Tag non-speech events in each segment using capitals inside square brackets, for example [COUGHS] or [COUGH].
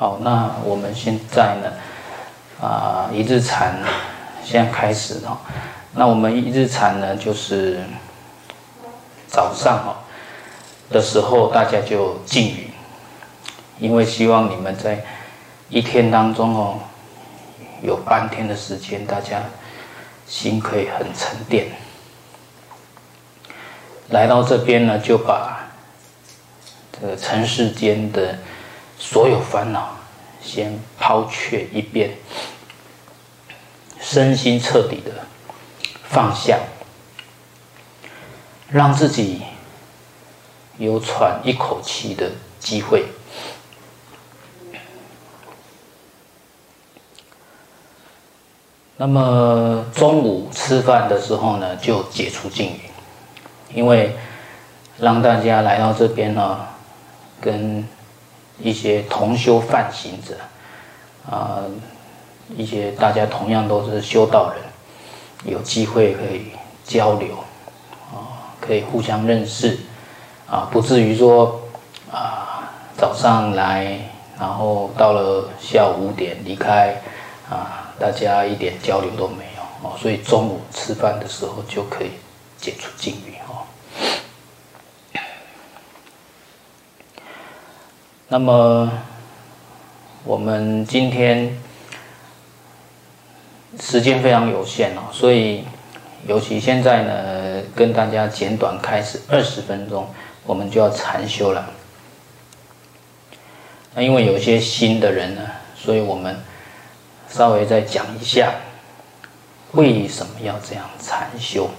好，那我们现在呢，啊、一日禅现在开始哈。那我们一日禅呢，就是早上哈的时候，大家就静语，因为希望你们在一天当中哦，有半天的时间，大家心可以很沉淀。来到这边呢，就把这个尘世间的所有烦恼先抛却一边，身心彻底的放下，让自己有喘一口气的机会。那么中午吃饭的时候呢，就解除禁语。因为让大家来到这边呢，跟一些同修犯行者，啊，一些大家同样都是修道人，有机会可以交流，啊，可以互相认识，啊，不至于说啊早上来，然后到了下午五点离开，啊，大家一点交流都没有，哦，所以中午吃饭的时候就可以解除静语。那么，我们今天时间非常有限哦，所以尤其现在呢，跟大家简短开始二十分钟，我们就要禅修了。那因为有些新的人呢，所以我们稍微再讲一下为什么要这样禅修。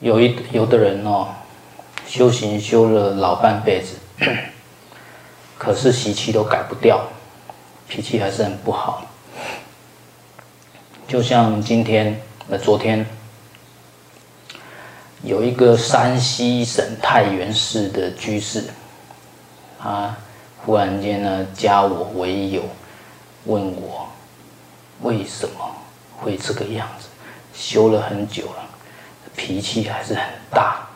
有一有的人哦。修行修了老半辈子，[COUGHS] 可是习气都改不掉，脾气还是很不好。就像今天，呃，昨天有一个山西省太原市的居士，他忽然间呢加我为友，问我为什么会这个样子，修了很久了，脾气还是很大。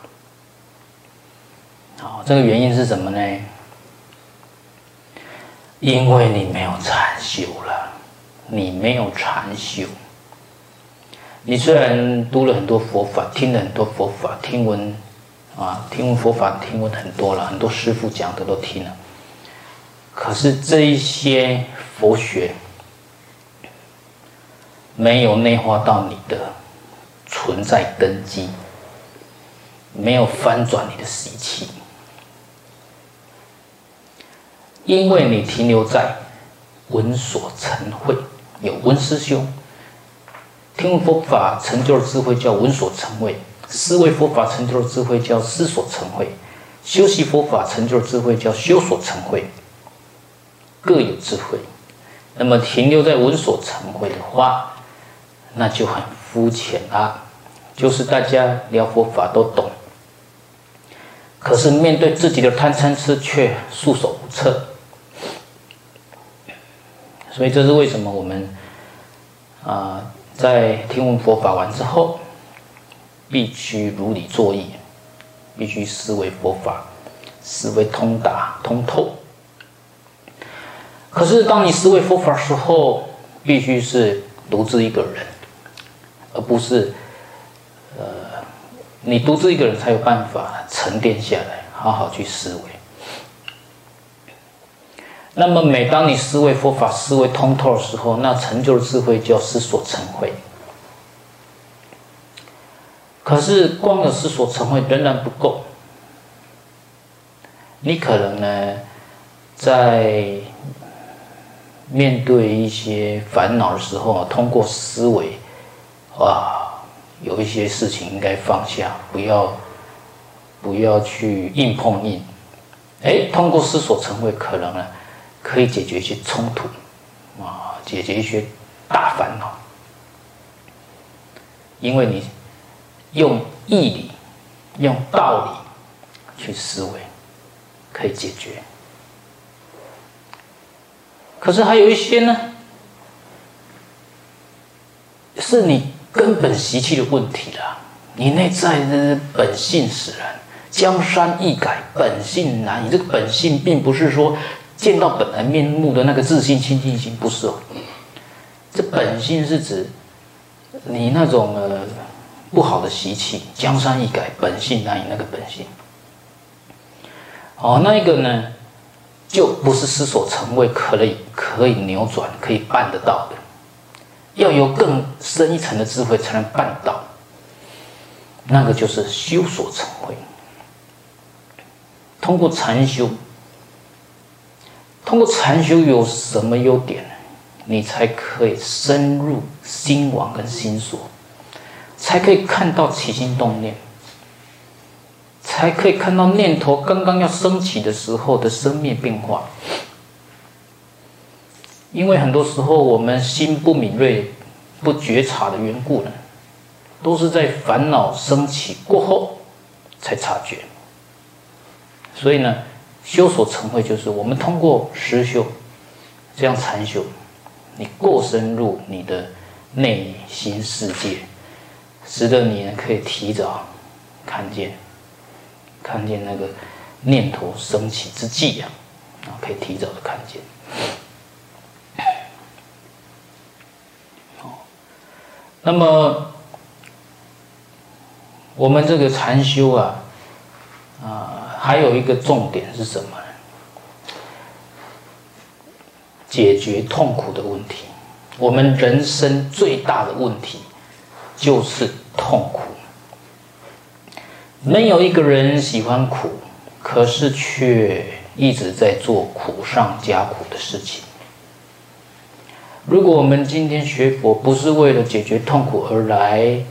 好，这个原因是什么呢？因为你没有禅修了，你没有禅修。你虽然读了很多佛法，听了很多佛法，听闻啊，听闻佛法，听闻很多了，很多师父讲的都听了。可是这一些佛学没有内化到你的存在根基，没有翻转你的习气。因为你停留在闻所成慧，有闻思修，听佛法成就了智慧叫闻所成慧，思维佛法成就了智慧叫思所成慧，修习佛法成就了智慧叫修所成慧，各有智慧。那么停留在闻所成慧的话，那就很肤浅啊，就是大家聊佛法都懂，可是面对自己的贪嗔痴却束手无策。所以这是为什么我们啊、在听闻佛法完之后，必须如理作意，必须思维佛法，思维通达通透。可是当你思维佛法时候，必须是独自一个人，而不是呃，你独自一个人才有办法沉淀下来，好好去思维。那么，每当你思维佛法、思维通透的时候，那成就的智慧叫思所成慧。可是，光有思所成慧仍然不够。你可能呢，在面对一些烦恼的时候，通过思维，哇，有一些事情应该放下，不要，不要去硬碰硬。哎，通过思所成慧，可能呢。可以解决一些冲突，啊，解决一些大烦恼，因为你用义理、用道理去思维，可以解决。可是还有一些呢，是你根本习气的问题了，你内在的本性使然，江山易改，本性难移。这个本性并不是说见到本来面目的那个自信清净心，不是哦。这本性是指你那种呃不好的习气，江山易改，本性难移那个本性。哦，那一个呢，就不是思所成谓可以可以扭转、可以办得到的，要有更深一层的智慧才能办到。那个就是修所成慧。通过禅修，通过禅修有什么优点？你才可以深入心王跟心所，才可以看到起心动念。才可以看到念头刚刚要升起的时候的生灭变化，因为很多时候我们心不敏锐、不觉察的缘故呢，都是在烦恼升起过后才察觉。所以呢，修所成慧就是我们通过实修，这样禅修，你过深入你的内心世界，使得你呢可以提早看见。看见那个念头升起之际呀，啊，可以提早的看见。好，那么我们这个禅修啊，啊，还有一个重点是什么呢？解决痛苦的问题。我们人生最大的问题就是痛苦。没有一个人喜欢苦，可是却一直在做苦上加苦的事情。如果我们今天学佛不是为了解决痛苦而来，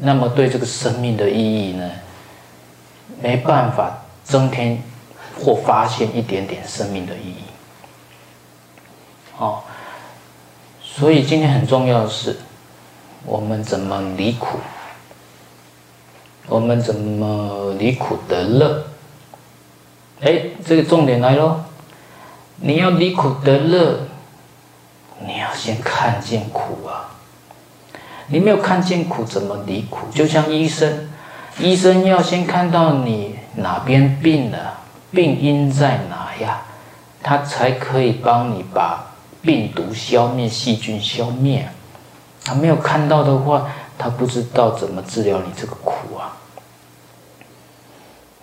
那么对这个生命的意义呢，没办法增添或发现一点点生命的意义。哦，所以今天很重要的是，我们怎么离苦。我们怎么离苦得乐？哎，这个重点来喽！你要离苦得乐，你要先看见苦啊！你没有看见苦，怎么离苦？就像医生，医生要先看到你哪边病了，病因在哪呀？他才可以帮你把病毒消灭、细菌消灭。他没有看到的话，他不知道怎么治疗你这个苦啊！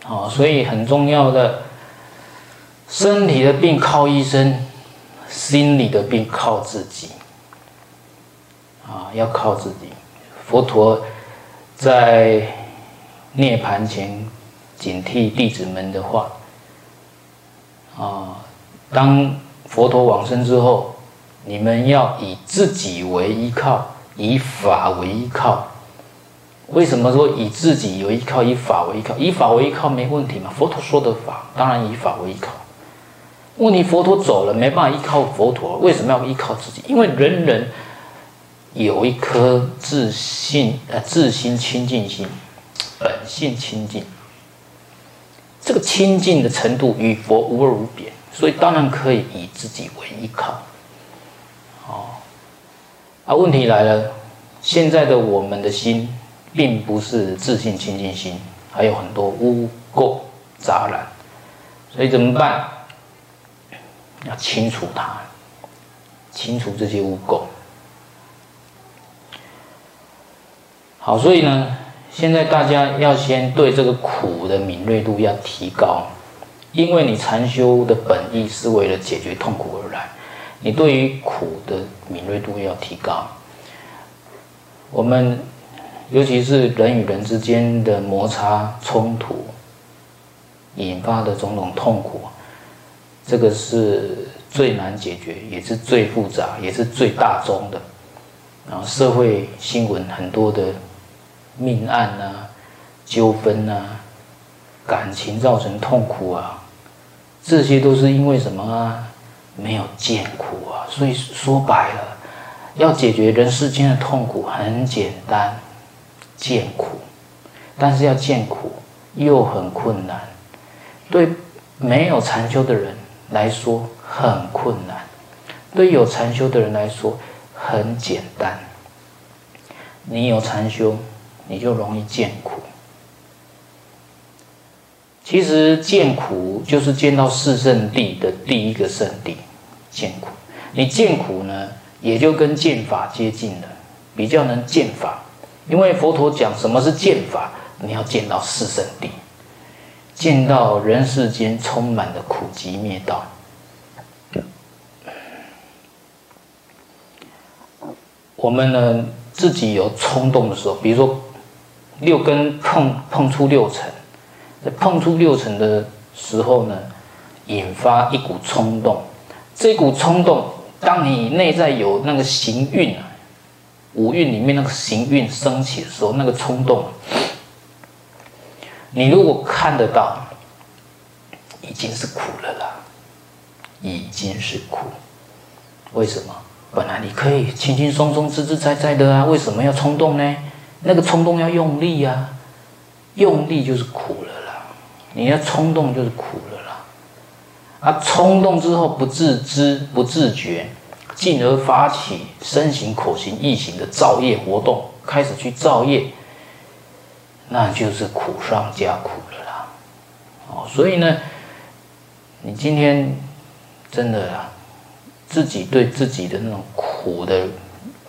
哦，所以很重要的，身体的病靠医生，心理的病靠自己。啊，要靠自己。佛陀在涅槃前警惕弟子们的话，啊，当佛陀往生之后。你们要以自己为依靠，以法为依靠。为什么说以自己为依靠，以法为依靠？以法为依靠没问题嘛？佛陀说的法，当然以法为依靠。问题佛陀走了，没办法依靠佛陀，为什么要依靠自己？因为人人有一颗自信呃自心清净心，本性清净。这个清净的程度与佛无二无别，所以当然可以以自己为依靠。哦，啊，问题来了，现在的我们的心，并不是自信清净心，还有很多污垢杂染，所以怎么办？要清除它，清除这些污垢。好，所以呢，现在大家要先对这个苦的敏锐度要提高，因为你禅修的本意是为了解决痛苦而来。你对于苦的敏锐度要提高。我们尤其是人与人之间的摩擦冲突引发的种种痛苦，这个是最难解决，也是最复杂，也是最大宗的。然后社会新闻很多的命案啊、纠纷啊、感情造成痛苦啊，这些都是因为什么啊？没有见苦啊，所以说白了，要解决人世间的痛苦很简单，见苦，但是要见苦又很困难，对没有禅修的人来说很困难，对有禅修的人来说很简单。你有禅修，你就容易见苦，其实见苦就是见到四圣谛的第一个圣地，见苦。你见苦呢，也就跟见法接近了，比较能见法。因为佛陀讲什么是见法，你要见到四圣地，见到人世间充满的苦集灭道。我们呢，自己有冲动的时候，比如说六根碰碰出六尘，在碰触六尘的时候呢，引发一股冲动。这股冲动，当你内在有那个行运啊，五运里面那个行运升起的时候，那个冲动，你如果看得到，已经是苦了啦，已经是苦。为什么？本来你可以轻轻松松、自自在在的啊，为什么要冲动呢？那个冲动要用力啊，用力就是苦了啦。你要冲动就是苦了啦。啊，冲动之后不自知、不自觉，进而发起身形、口形、意行的造业活动，开始去造业，那就是苦上加苦了啦。哦，所以呢，你今天真的啊。自己对自己的那种苦的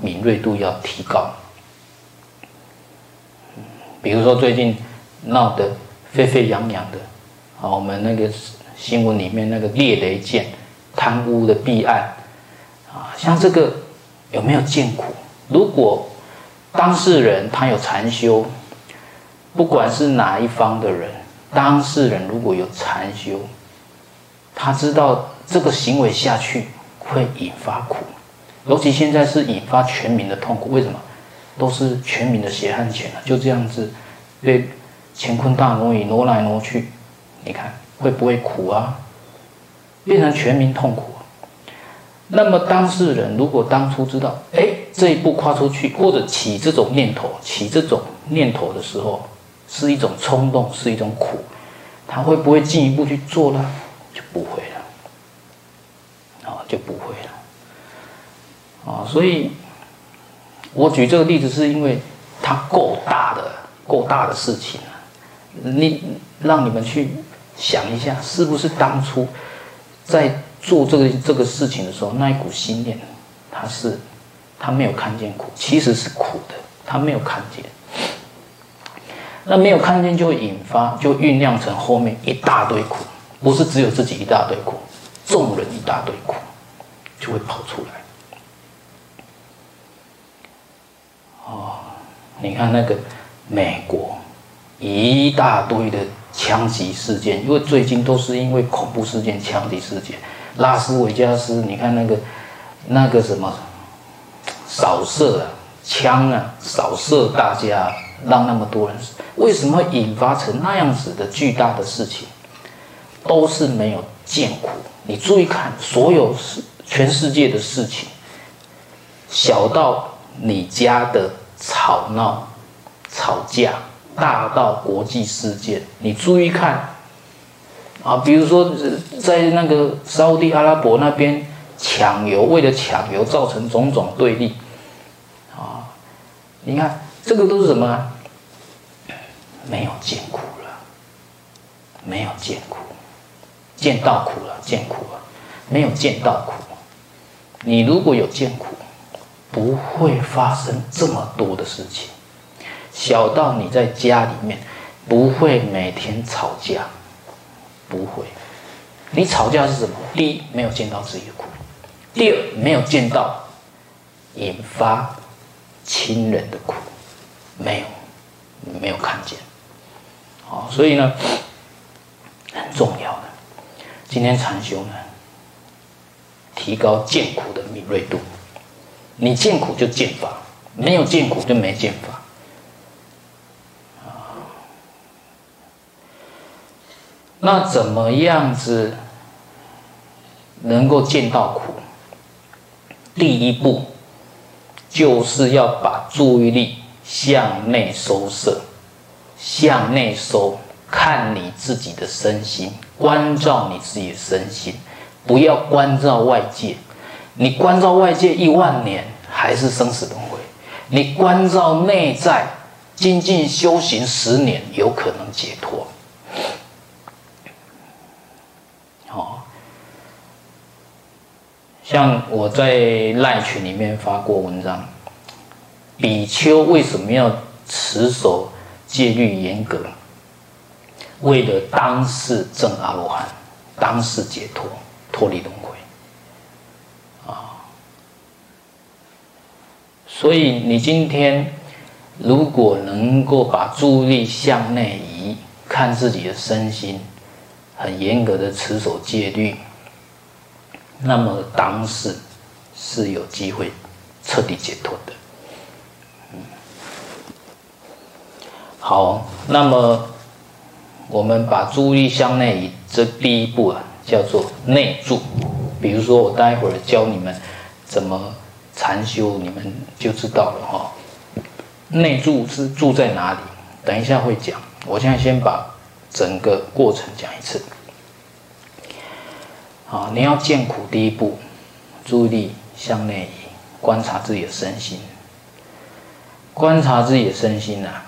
敏锐度要提高。比如说最近闹得沸沸扬扬的，啊，我们那个新闻里面那个猎雷舰贪污的弊案，啊，像这个有没有见苦？如果当事人他有禅修，不管是哪一方的人，当事人如果有禅修，他知道这个行为下去。会引发苦，尤其现在是引发全民的痛苦。为什么？都是全民的血汗钱啊，就这样子被乾坤大挪移挪来挪去，你看会不会苦啊？变成全民痛苦。那么当事人如果当初知道，哎，这一步跨出去，或者起这种念头，起这种念头的时候，是一种冲动，是一种苦，他会不会进一步去做呢？就不会了。啊就不会了，啊，所以，我举这个例子是因为它够大的、够大的事情啊，你让你们去想一下，是不是当初在做这个这个事情的时候，那一股心念，他是他没有看见苦，其实是苦的，他没有看见，那没有看见就会引发，就酝酿成后面一大堆苦，不是只有自己一大堆苦，众人一大堆苦。就会跑出来。哦，你看那个美国一大堆的枪击事件，因为最近都是因为恐怖事件、枪击事件。拉斯维加斯，你看那个那个什么扫射啊，枪啊，扫射大家，让那么多人。为什么引发成那样子的巨大的事情？都是没有见苦。你注意看，所有事。全世界的事情，小到你家的吵闹、吵架，大到国际事件，你注意看啊，比如说在那个沙地阿拉伯那边抢油，为了抢油造成种种对立啊，你看这个都是什么？没有见苦了，没有见苦，见到苦了，见苦了，没有见到苦。你如果有见苦，不会发生这么多的事情。小到你在家里面，不会每天吵架，不会。你吵架是什么？第一，没有见到自己的苦；第二，没有见到引发亲人的苦，没有，没有看见。好，所以呢，很重要的。今天禅修呢，提高见苦的敏锐度，你见苦就见法，没有见苦就没见法。啊，那怎么样子能够见到苦？第一步就是要把注意力向内收摄，向内收，看你自己的身心，关照你自己的身心。不要关照外界，你关照外界一万年还是生死轮回。你关照内在静静修行十年有可能解脱。好像我在赖群里面发过文章比丘为什么要持守戒律严格？为了当世正阿罗汉当世解脱脱离东所以你今天如果能够把注意力向内移，看自己的身心，很严格的持守戒律，那么当世是有机会彻底解脱的。好，那么我们把注意力向内移，这第一步啊，叫做内住。比如说，我待会儿教你们怎么禅修，你们就知道了哈。内住是住在哪里？等一下会讲。我现在先把整个过程讲一次。啊，你要见苦，第一步，注意力向内移，观察自己的身心。观察自己的身心啊，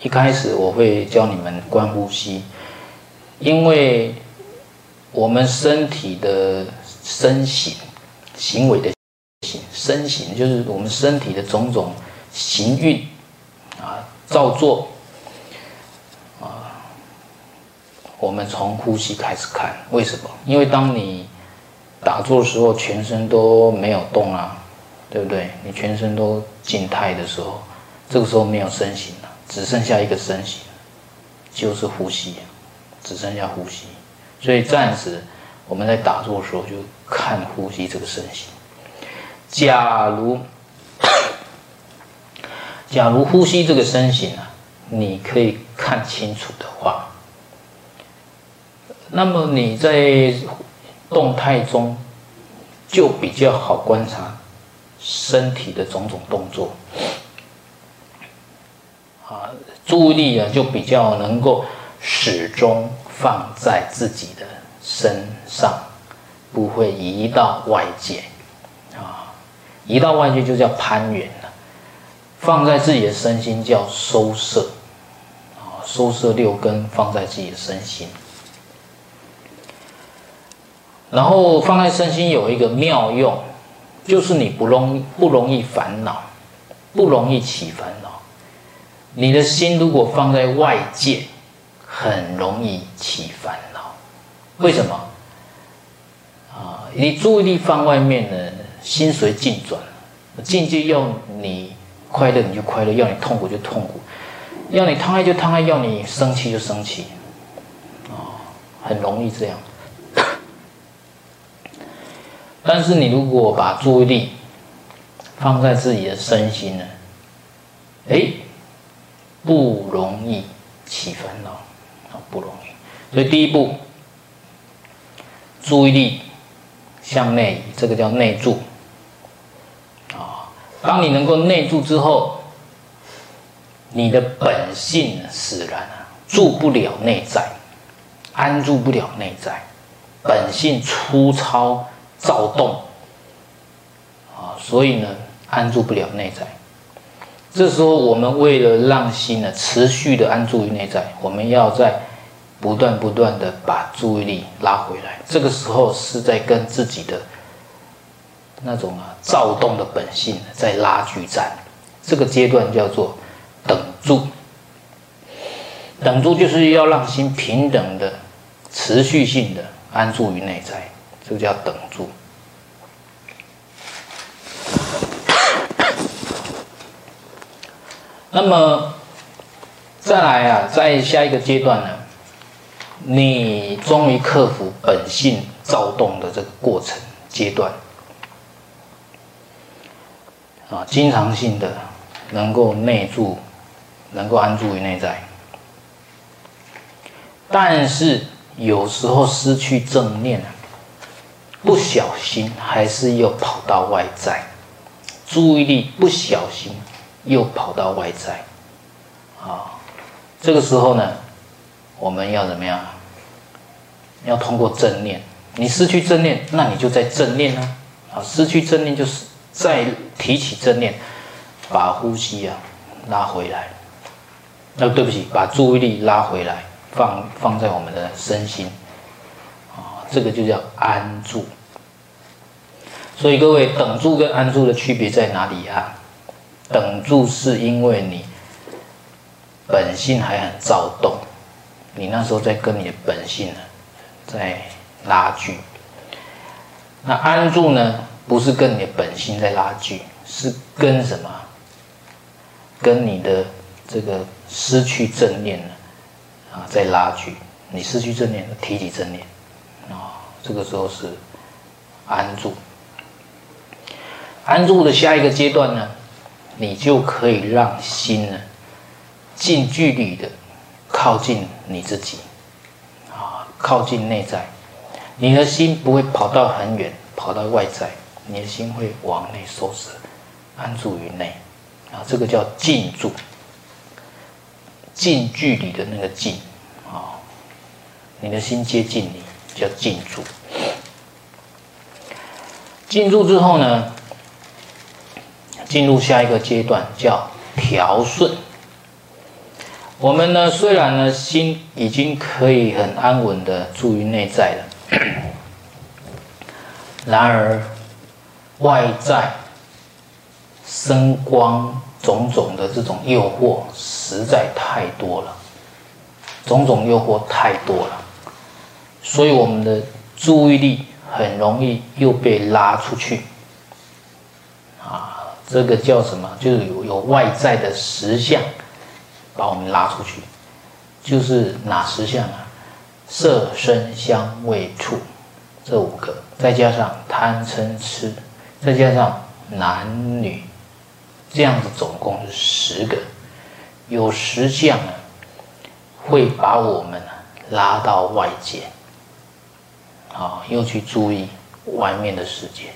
一开始我会教你们观呼吸。因为我们身体的身形、行为的形、身形，就是我们身体的种种行运啊、造作啊，我们从呼吸开始看。为什么？因为当你打坐的时候，全身都没有动啊，对不对？你全身都静态的时候，这个时候没有身形了，只剩下一个身形，就是呼吸。只剩下呼吸，所以暂时我们在打坐的时候就看呼吸这个身形。假如 [COUGHS] 假如呼吸这个身形啊，你可以看清楚的话，那么你在动态中就比较好观察身体的种种动作，啊，注意力啊就比较能够。始终放在自己的身上，不会移到外界，啊，移到外界就叫攀缘了。放在自己的身心叫收摄，啊，收摄六根放在自己的身心。然后放在身心有一个妙用，就是你不容不容易烦恼，不容易起烦恼。你的心如果放在外界，很容易起烦恼，为什么？啊，你注意力放外面呢，心随境转，境界要你快乐你就快乐，要你痛苦就痛苦，要你贪爱就贪爱，要你生气就生气，啊，很容易这样。但是你如果把注意力放在自己的身心呢，哎，不容易起烦恼。不容易，所以第一步，注意力向内，这个叫内住。啊，当你能够内住之后，你的本性使然啊，住不了内在，安住不了内在，本性粗糙躁动，啊，所以呢，安住不了内在。这时候，我们为了让心呢持续的安住于内在，我们要在不断不断的把注意力拉回来，这个时候是在跟自己的那种啊躁动的本性在拉锯战，这个阶段叫做等住。等住就是要让心平等的、持续性的安住于内在，这个叫等住。那么再来啊，在下一个阶段呢？你终于克服本性躁动的这个过程阶段，啊，经常性的能够内住，能够安住于内在，但是有时候失去正念，不小心还是又跑到外在，注意力不小心又跑到外在，啊，这个时候呢，我们要怎么样？要通过正念，你失去正念，那你就在正念呢，啊，失去正念就是再提起正念，把呼吸啊拉回来，那对不起，把注意力拉回来，放放在我们的身心，啊，这个就叫安住。所以各位，等住跟安住的区别在哪里啊？等住是因为你本性还很躁动，你那时候在跟你的本性呢在拉锯。那安住呢，不是跟你的本性在拉锯，是跟什么？跟你的这个失去正念呢啊在拉锯。你失去正念，提起正念啊，这个时候是安住。安住的下一个阶段呢，你就可以让心呢近距离的靠近你自己，靠近内在。你的心不会跑到很远，跑到外在，你的心会往内收摄，安住于内啊，这个叫近住。近距离的那个近啊，你的心接近你，叫近住。近住之后呢，进入下一个阶段叫调顺。我们呢，虽然呢心已经可以很安稳的住于内在了，[CLEARS THROAT] 然而外在声光种种的这种诱惑实在太多了，种种诱惑太多了，所以我们的注意力很容易又被拉出去。这个叫什么？就是有有外在的实相把我们拉出去，就是哪十项啊？色、声、香、味、触这五个，再加上贪嗔痴，再加上男女，这样子总共是十个。有十项啊，会把我们拉到外界，啊，又去注意外面的世界。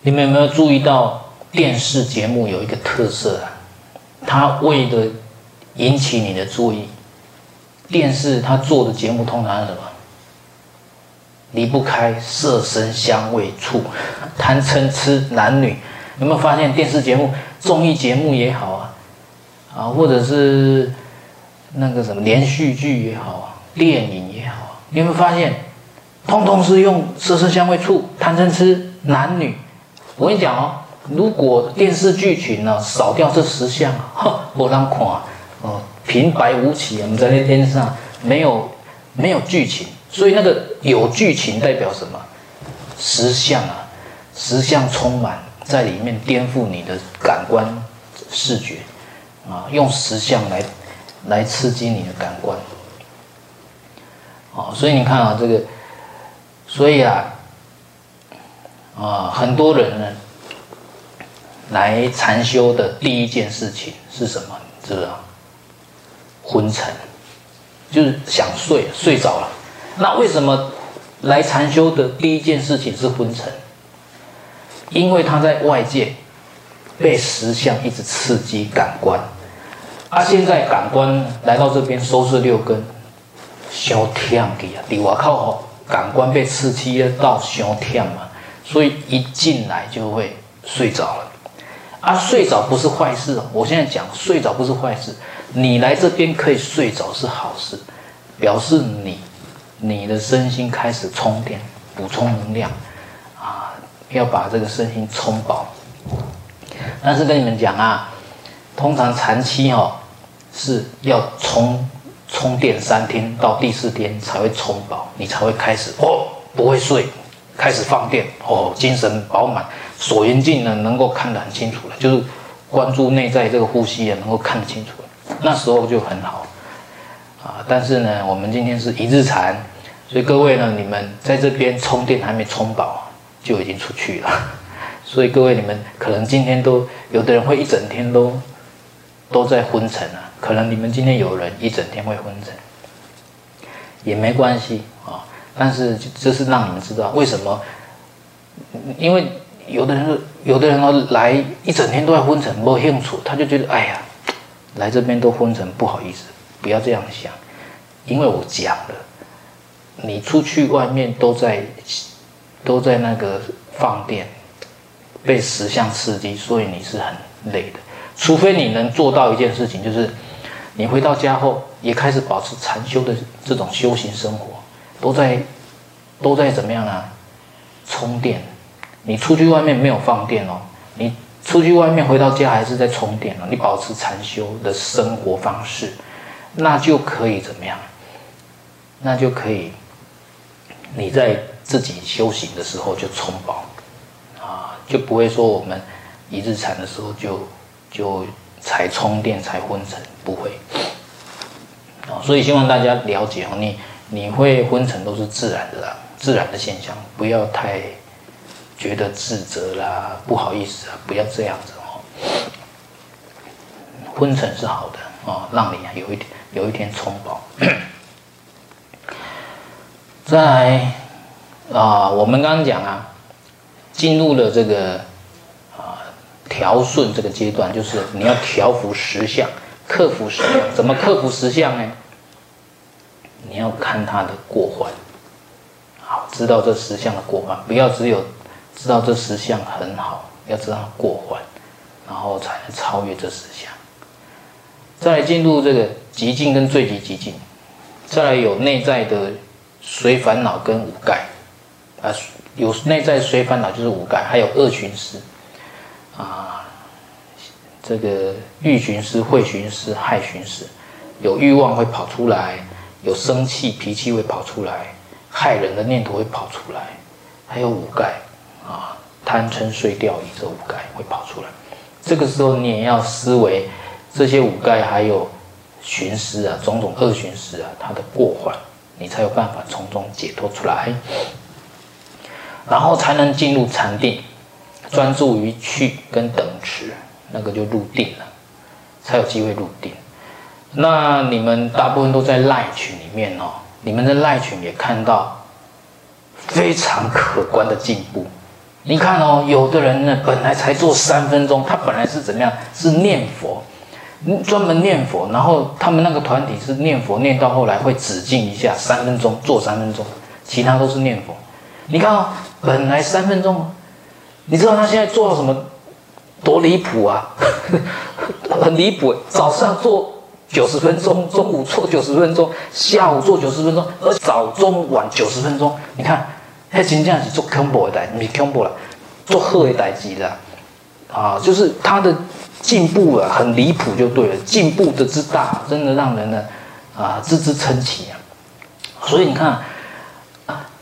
你们有没有注意到电视节目有一个特色啊？它为了引起你的注意，电视它做的节目通常是什么？离不开色、声、香、味、触、贪、嗔、痴、男女。有没有发现电视节目、综艺节目也好啊，啊，或者是那个什么连续剧也好啊，电影也好啊，你有没有发现，通通是用色、声、香、味、触、贪、嗔、痴、男女。我跟你讲哦，如果电视剧情呢少掉这十项，[LAUGHS] 哼，我让看哦，平白无奇，我们在那电视上没有没有剧情，所以那个有剧情代表什么？十项啊，十项充满在里面，颠覆你的感官视觉啊，用十项来来刺激你的感官，啊，所以你看啊，这个，所以啊。啊，很多人呢来禅修的第一件事情是什么？你知道？昏沉，就是想睡，睡着了。那为什么来禅修的第一件事情是昏沉？因为他在外界被实相一直刺激感官，啊，现在感官来到这边收摄六根，小忝的啊，你我靠，感官被刺激到小天嘛。所以一进来就会睡着了，啊，睡着不是坏事。我现在讲睡着不是坏事，你来这边可以睡着是好事，表示你你的身心开始充电，补充能量，啊，要把这个身心充饱。但是跟你们讲啊，通常长期哦是要充充电三天到第四天才会充饱，你才会开始哦不会睡。开始放电哦，精神饱满，锁缘境呢能够看得很清楚了，就是关注内在这个呼吸也能够看得清楚了，那时候就很好啊。但是呢，我们今天是一日禅，所以各位呢，你们在这边充电还没充饱，就已经出去了。[LAUGHS] 所以各位你们可能今天都有的人会一整天都都在昏沉啊，可能你们今天有人一整天会昏沉，也没关系啊。但是这是让你们知道为什么？因为有的人，有的人哦来一整天都在昏沉，没有兴趣，他就觉得哎呀，来这边都昏沉，不好意思，不要这样想，因为我讲了，你出去外面都在都在那个放电，被十相刺激，所以你是很累的。除非你能做到一件事情，就是你回到家后也开始保持禅修的这种修行生活，都在都在怎么样啊？充电。你出去外面没有放电哦，你出去外面回到家还是在充电哦。你保持禅修的生活方式，那就可以怎么样？那就可以，你在自己修行的时候就充饱啊，就不会说我们一日禅的时候就就。才充电才昏沉，不会，啊所以希望大家了解哦，你你会昏沉都是自然的啦，自然的现象，不要太觉得自责啦，不好意思啊，不要这样子哦。昏沉是好的哦，让你啊有一点有一天充饱。[COUGHS] 在啊，我们刚刚讲啊，进入了这个啊。调顺这个阶段，就是你要调伏实相，克服实相。怎么克服实相呢？你要看它的过患，好，知道这实相的过患，不要只有知道这十相很好，要知道它过患，然后才能超越这十相。再来进入这个极境跟最极极静，再来有内在的随烦恼跟五盖，啊，有内在随烦恼就是五盖，还有恶寻思。啊，这个欲寻思、会寻思、害寻思，有欲望会跑出来，有生气脾气会跑出来，害人的念头会跑出来，还有五盖啊，贪嗔睡掉以这五盖会跑出来。这个时候你也要思维这些五盖还有寻思啊，种种恶寻思啊，它的过患，你才有办法从中解脱出来，然后才能进入禅定。专注于去跟等持，那个就入定了，才有机会入定。那你们大部分都在赖群里面哦，你们的赖群也看到非常可观的进步。你看哦，有的人呢，本来才做三分钟，他本来是怎么样？是念佛，专门念佛。然后他们那个团体是念佛，念到后来会止静一下，三分钟做三分钟，其他都是念佛。你看哦，本来三分钟。你知道他现在做到什么多离谱啊？[LAUGHS] 很离谱！早上做九十分钟，中午做九十分钟，下午做九十分钟，而早中晚九十分钟。你看，他真正是做恐怖的代，不是恐怖了，做好的代志的啊！就是他的进步啊，很离谱就对了，进步的之大，真的让人呢啊啧啧称奇啊！所以你看。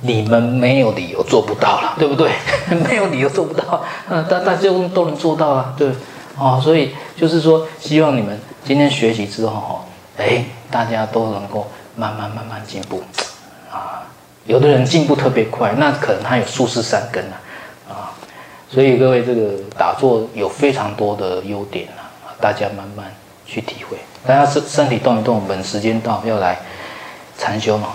你们没有理由做不到了，对不对？[LAUGHS] 没有理由做不到，嗯，大大家都能做到啊，对，哦，所以就是说，希望你们今天学习之后，哈，哎，大家都能够慢慢慢慢进步，啊，有的人进步特别快，那可能他有数十三根啊，啊，所以各位这个打坐有非常多的优点啊，大家慢慢去体会，大家身身体动一动，我们时间到要来禅修嘛。